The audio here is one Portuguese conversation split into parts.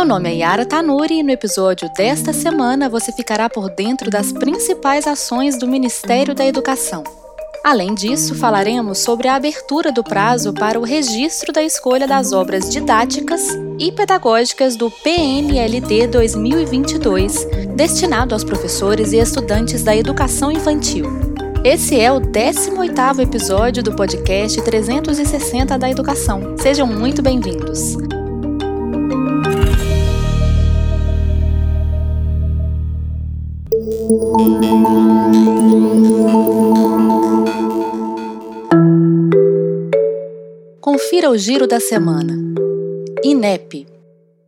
Meu nome é Yara Tanuri e no episódio desta semana você ficará por dentro das principais ações do Ministério da Educação. Além disso, falaremos sobre a abertura do prazo para o registro da escolha das obras didáticas e pedagógicas do PNLD 2022, destinado aos professores e estudantes da educação infantil. Esse é o 18º episódio do podcast 360 da Educação. Sejam muito bem-vindos. Confira o giro da semana. INEP.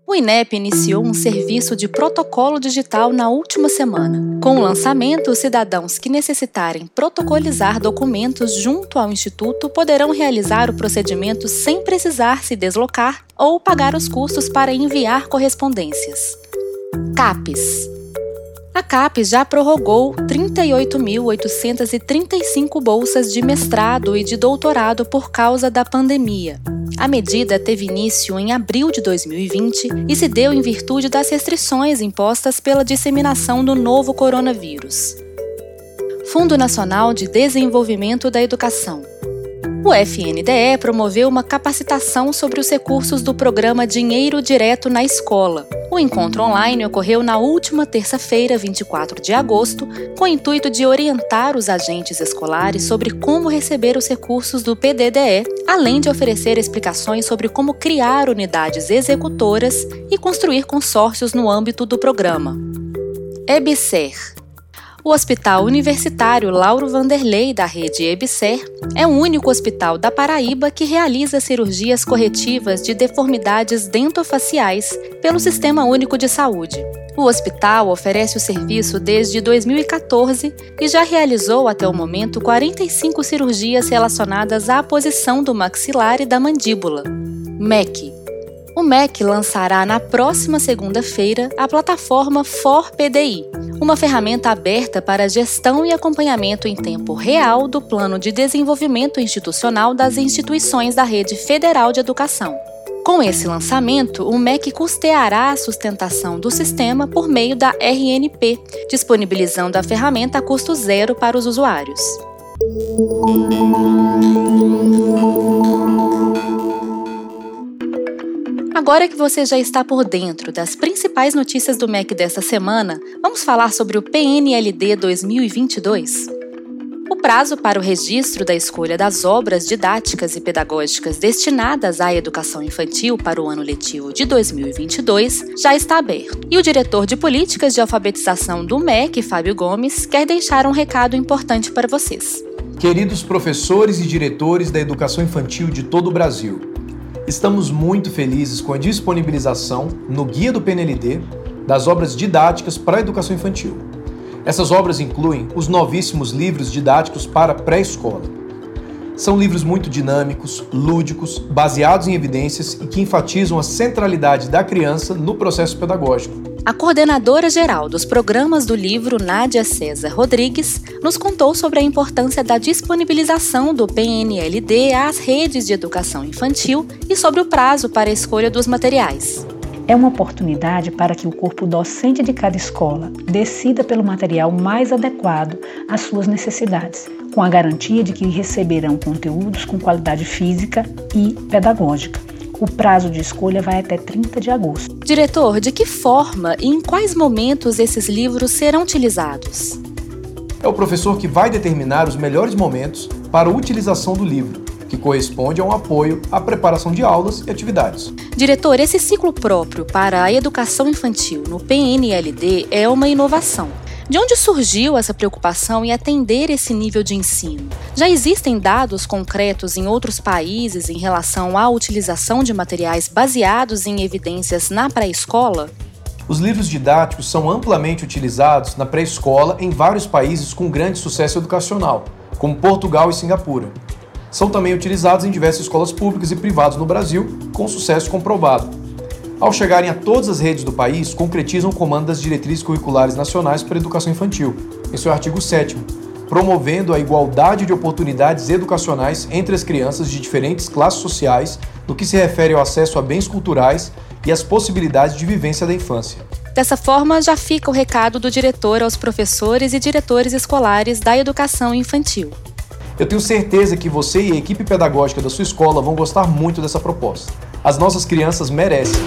O INEP iniciou um serviço de protocolo digital na última semana. Com o lançamento, os cidadãos que necessitarem protocolizar documentos junto ao Instituto poderão realizar o procedimento sem precisar se deslocar ou pagar os custos para enviar correspondências. CAPES a CAPES já prorrogou 38.835 bolsas de mestrado e de doutorado por causa da pandemia. A medida teve início em abril de 2020 e se deu em virtude das restrições impostas pela disseminação do novo coronavírus. Fundo Nacional de Desenvolvimento da Educação. O FNDE promoveu uma capacitação sobre os recursos do programa Dinheiro Direto na Escola. O encontro online ocorreu na última terça-feira, 24 de agosto, com o intuito de orientar os agentes escolares sobre como receber os recursos do PDDE, além de oferecer explicações sobre como criar unidades executoras e construir consórcios no âmbito do programa. EBSER o Hospital Universitário Lauro Vanderlei, da rede EBSER, é o único hospital da Paraíba que realiza cirurgias corretivas de deformidades dentofaciais pelo Sistema Único de Saúde. O hospital oferece o serviço desde 2014 e já realizou até o momento 45 cirurgias relacionadas à posição do maxilar e da mandíbula. MEC o MEC lançará na próxima segunda-feira a plataforma ForPDI, uma ferramenta aberta para gestão e acompanhamento em tempo real do Plano de Desenvolvimento Institucional das instituições da Rede Federal de Educação. Com esse lançamento, o MEC custeará a sustentação do sistema por meio da RNP, disponibilizando a ferramenta a custo zero para os usuários. Agora que você já está por dentro das principais notícias do MEC desta semana, vamos falar sobre o PNLD 2022? O prazo para o registro da escolha das obras didáticas e pedagógicas destinadas à educação infantil para o ano letivo de 2022 já está aberto. E o diretor de políticas de alfabetização do MEC, Fábio Gomes, quer deixar um recado importante para vocês. Queridos professores e diretores da educação infantil de todo o Brasil, Estamos muito felizes com a disponibilização no Guia do PNLD das obras didáticas para a educação infantil. Essas obras incluem os novíssimos livros didáticos para pré-escola. São livros muito dinâmicos, lúdicos, baseados em evidências e que enfatizam a centralidade da criança no processo pedagógico. A coordenadora geral dos programas do livro, Nádia César Rodrigues, nos contou sobre a importância da disponibilização do PNLD às redes de educação infantil e sobre o prazo para a escolha dos materiais. É uma oportunidade para que o corpo docente de cada escola decida pelo material mais adequado às suas necessidades, com a garantia de que receberão conteúdos com qualidade física e pedagógica o prazo de escolha vai até 30 de agosto. Diretor, de que forma e em quais momentos esses livros serão utilizados? É o professor que vai determinar os melhores momentos para a utilização do livro, que corresponde a um apoio à preparação de aulas e atividades. Diretor, esse ciclo próprio para a educação infantil no PNLD é uma inovação. De onde surgiu essa preocupação em atender esse nível de ensino? Já existem dados concretos em outros países em relação à utilização de materiais baseados em evidências na pré-escola? Os livros didáticos são amplamente utilizados na pré-escola em vários países com grande sucesso educacional, como Portugal e Singapura. São também utilizados em diversas escolas públicas e privadas no Brasil, com sucesso comprovado. Ao chegarem a todas as redes do país, concretizam o comando das diretrizes curriculares nacionais para a educação infantil, em seu artigo 7 promovendo a igualdade de oportunidades educacionais entre as crianças de diferentes classes sociais no que se refere ao acesso a bens culturais e as possibilidades de vivência da infância. Dessa forma, já fica o recado do diretor aos professores e diretores escolares da educação infantil. Eu tenho certeza que você e a equipe pedagógica da sua escola vão gostar muito dessa proposta. As nossas crianças merecem.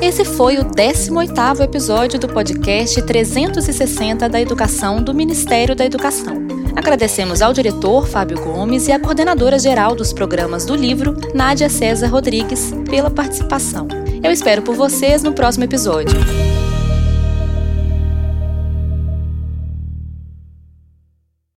Esse foi o 18º episódio do podcast 360 da Educação do Ministério da Educação. Agradecemos ao diretor Fábio Gomes e à coordenadora geral dos programas do livro, Nádia César Rodrigues, pela participação. Eu espero por vocês no próximo episódio.